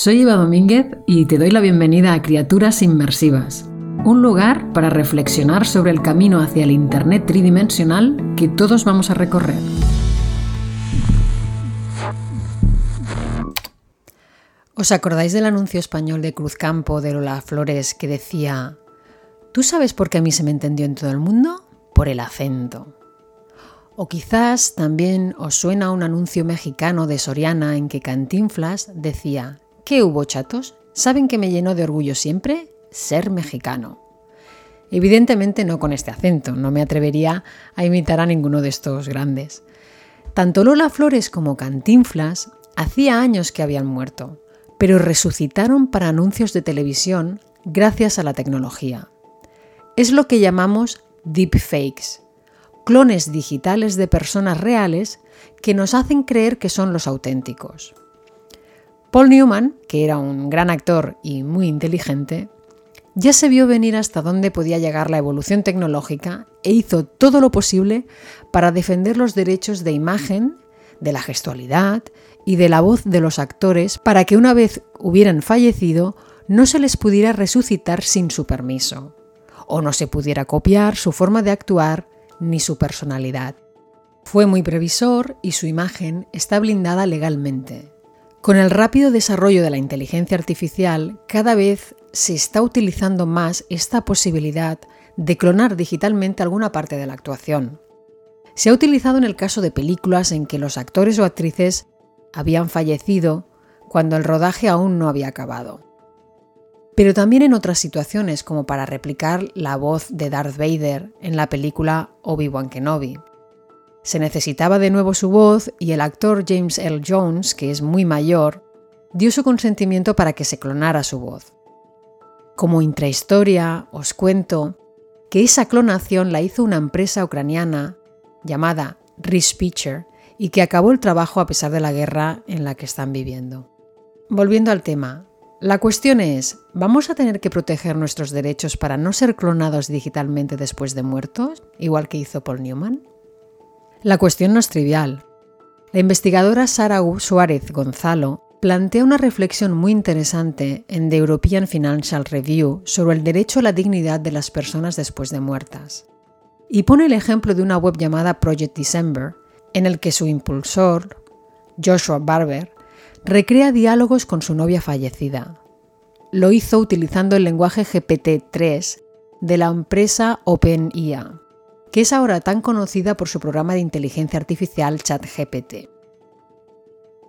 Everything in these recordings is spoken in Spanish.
Soy Eva Domínguez y te doy la bienvenida a Criaturas Inmersivas, un lugar para reflexionar sobre el camino hacia el Internet tridimensional que todos vamos a recorrer. ¿Os acordáis del anuncio español de Cruzcampo de Lola Flores que decía, ¿tú sabes por qué a mí se me entendió en todo el mundo? Por el acento. O quizás también os suena un anuncio mexicano de Soriana en que Cantinflas decía, ¿qué hubo chatos? ¿Saben que me llenó de orgullo siempre? Ser mexicano. Evidentemente no con este acento, no me atrevería a imitar a ninguno de estos grandes. Tanto Lola Flores como Cantinflas hacía años que habían muerto, pero resucitaron para anuncios de televisión gracias a la tecnología. Es lo que llamamos deepfakes, clones digitales de personas reales que nos hacen creer que son los auténticos. Paul Newman, que era un gran actor y muy inteligente, ya se vio venir hasta dónde podía llegar la evolución tecnológica e hizo todo lo posible para defender los derechos de imagen, de la gestualidad y de la voz de los actores para que una vez hubieran fallecido no se les pudiera resucitar sin su permiso, o no se pudiera copiar su forma de actuar ni su personalidad. Fue muy previsor y su imagen está blindada legalmente. Con el rápido desarrollo de la inteligencia artificial, cada vez se está utilizando más esta posibilidad de clonar digitalmente alguna parte de la actuación. Se ha utilizado en el caso de películas en que los actores o actrices habían fallecido cuando el rodaje aún no había acabado. Pero también en otras situaciones, como para replicar la voz de Darth Vader en la película Obi-Wan Kenobi. Se necesitaba de nuevo su voz y el actor James L. Jones, que es muy mayor, dio su consentimiento para que se clonara su voz. Como intrahistoria, os cuento que esa clonación la hizo una empresa ucraniana llamada Respeecher y que acabó el trabajo a pesar de la guerra en la que están viviendo. Volviendo al tema, la cuestión es, ¿vamos a tener que proteger nuestros derechos para no ser clonados digitalmente después de muertos, igual que hizo Paul Newman? La cuestión no es trivial. La investigadora Sara Suárez Gonzalo plantea una reflexión muy interesante en The European Financial Review sobre el derecho a la dignidad de las personas después de muertas. Y pone el ejemplo de una web llamada Project December, en el que su impulsor, Joshua Barber, recrea diálogos con su novia fallecida. Lo hizo utilizando el lenguaje GPT-3 de la empresa OpenIA, que es ahora tan conocida por su programa de inteligencia artificial ChatGPT.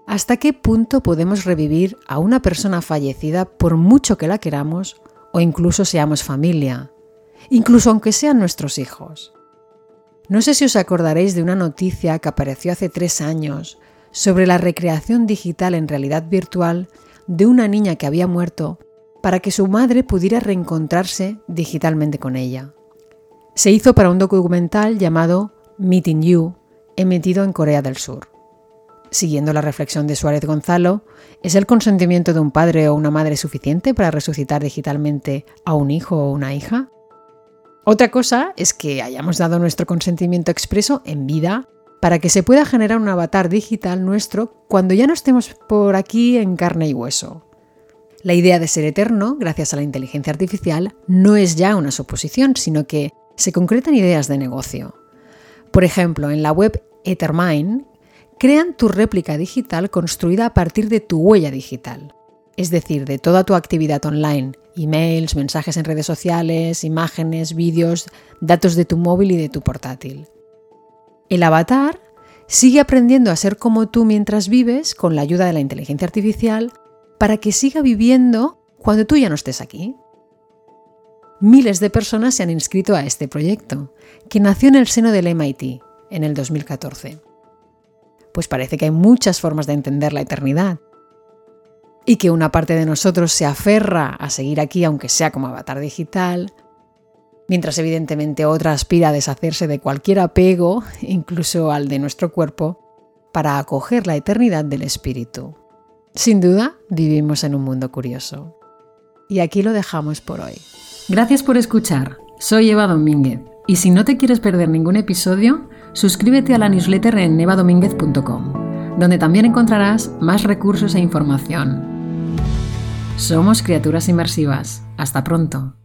¿Hasta qué punto podemos revivir a una persona fallecida por mucho que la queramos o incluso seamos familia, incluso aunque sean nuestros hijos? No sé si os acordaréis de una noticia que apareció hace tres años sobre la recreación digital en realidad virtual de una niña que había muerto para que su madre pudiera reencontrarse digitalmente con ella. Se hizo para un documental llamado Meeting You, emitido en Corea del Sur. Siguiendo la reflexión de Suárez Gonzalo, ¿es el consentimiento de un padre o una madre suficiente para resucitar digitalmente a un hijo o una hija? Otra cosa es que hayamos dado nuestro consentimiento expreso en vida para que se pueda generar un avatar digital nuestro cuando ya no estemos por aquí en carne y hueso. La idea de ser eterno, gracias a la inteligencia artificial, no es ya una suposición, sino que se concretan ideas de negocio. Por ejemplo, en la web Ethermine, crean tu réplica digital construida a partir de tu huella digital, es decir, de toda tu actividad online, emails, mensajes en redes sociales, imágenes, vídeos, datos de tu móvil y de tu portátil. El avatar sigue aprendiendo a ser como tú mientras vives con la ayuda de la inteligencia artificial para que siga viviendo cuando tú ya no estés aquí. Miles de personas se han inscrito a este proyecto, que nació en el seno del MIT en el 2014. Pues parece que hay muchas formas de entender la eternidad y que una parte de nosotros se aferra a seguir aquí aunque sea como avatar digital, mientras evidentemente otra aspira a deshacerse de cualquier apego, incluso al de nuestro cuerpo, para acoger la eternidad del espíritu. Sin duda, vivimos en un mundo curioso. Y aquí lo dejamos por hoy. Gracias por escuchar. Soy Eva Domínguez. Y si no te quieres perder ningún episodio, suscríbete a la newsletter en evadomínguez.com, donde también encontrarás más recursos e información. Somos criaturas inmersivas. Hasta pronto.